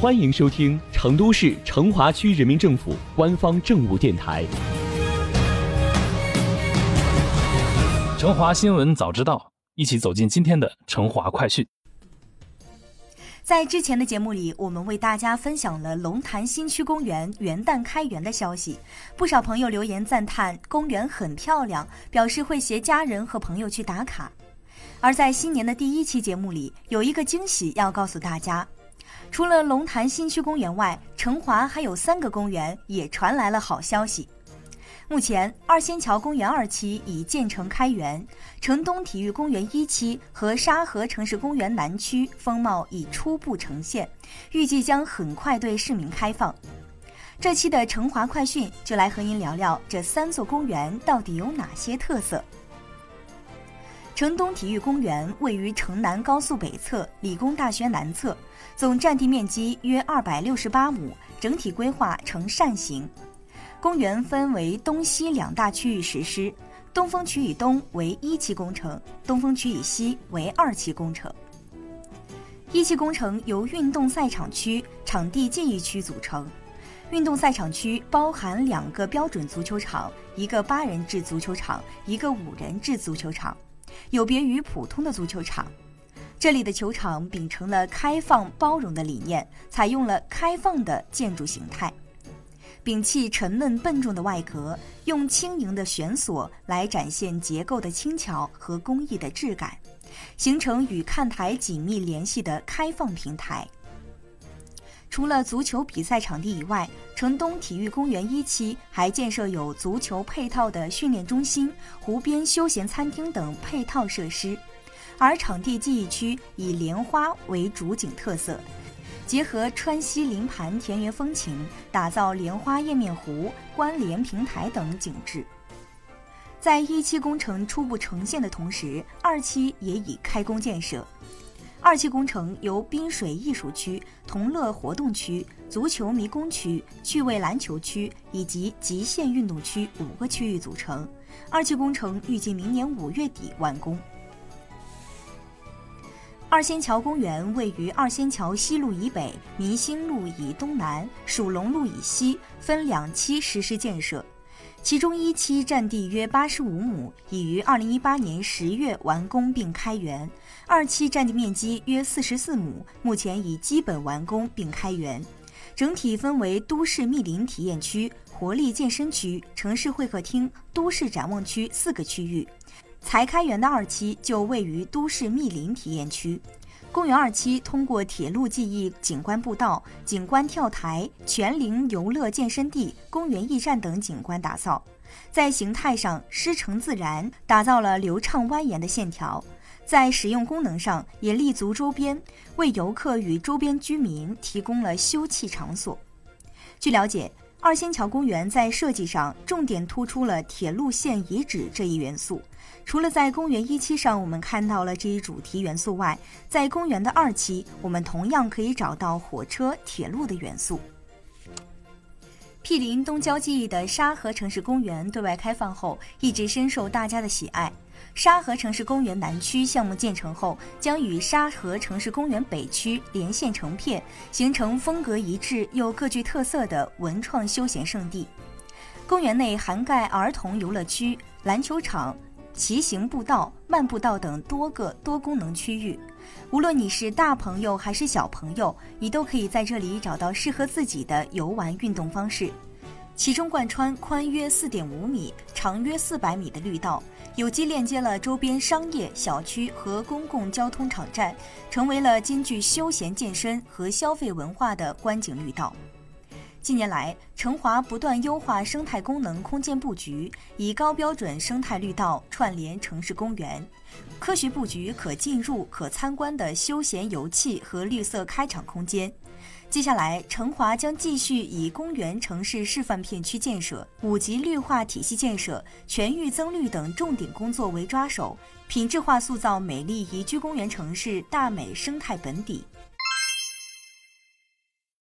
欢迎收听成都市成华区人民政府官方政务电台《成华新闻早知道》，一起走进今天的成华快讯。在之前的节目里，我们为大家分享了龙潭新区公园元旦开园的消息，不少朋友留言赞叹公园很漂亮，表示会携家人和朋友去打卡。而在新年的第一期节目里，有一个惊喜要告诉大家，除了龙潭新区公园外，成华还有三个公园也传来了好消息。目前，二仙桥公园二期已建成开园，城东体育公园一期和沙河城市公园南区风貌已初步呈现，预计将很快对市民开放。这期的成华快讯就来和您聊聊这三座公园到底有哪些特色。城东体育公园位于城南高速北侧、理工大学南侧，总占地面积约二百六十八亩，整体规划呈扇形。公园分为东西两大区域实施，东风区以东为一期工程，东风区以西为二期工程。一期工程由运动赛场区、场地记忆区组成。运动赛场区包含两个标准足球场、一个八人制足球场、一个五人制足球场，有别于普通的足球场。这里的球场秉承了开放包容的理念，采用了开放的建筑形态。摒弃沉闷笨重的外壳，用轻盈的悬索来展现结构的轻巧和工艺的质感，形成与看台紧密联系的开放平台。除了足球比赛场地以外，城东体育公园一期还建设有足球配套的训练中心、湖边休闲餐厅等配套设施，而场地记忆区以莲花为主景特色。结合川西林盘田园风情，打造莲花页面湖、关联平台等景致。在一期工程初步呈现的同时，二期也已开工建设。二期工程由滨水艺术区、同乐活动区、足球迷宫区、趣味篮球区以及极限运动区五个区域组成。二期工程预计明年五月底完工。二仙桥公园位于二仙桥西路以北、民兴路以东南、蜀龙路以西，分两期实施建设。其中一期占地约八十五亩，已于二零一八年十月完工并开园；二期占地面积约四十四亩，目前已基本完工并开园。整体分为都市密林体验区、活力健身区、城市会客厅、都市展望区四个区域。才开园的二期就位于都市密林体验区，公园二期通过铁路记忆景观步道、景观跳台、全龄游乐健身地、公园驿站等景观打造，在形态上师承自然，打造了流畅蜿蜒的线条；在使用功能上也立足周边，为游客与周边居民提供了休憩场所。据了解，二仙桥公园在设计上重点突出了铁路线遗址这一元素。除了在公园一期上我们看到了这一主题元素外，在公园的二期，我们同样可以找到火车、铁路的元素。毗邻东郊记忆的沙河城市公园对外开放后，一直深受大家的喜爱。沙河城市公园南区项目建成后，将与沙河城市公园北区连线成片，形成风格一致又各具特色的文创休闲胜地。公园内涵盖儿童游乐区、篮球场。骑行步道、慢步道等多个多功能区域，无论你是大朋友还是小朋友，你都可以在这里找到适合自己的游玩运动方式。其中贯穿宽约四点五米、长约四百米的绿道，有机链接了周边商业、小区和公共交通场站，成为了兼具休闲健身和消费文化的观景绿道。近年来，成华不断优化生态功能空间布局，以高标准生态绿道串联城市公园，科学布局可进入、可参观的休闲游憩和绿色开场空间。接下来，成华将继续以公园城市示范片区建设、五级绿化体系建设、全域增绿等重点工作为抓手，品质化塑造美丽宜居公园城市大美生态本底。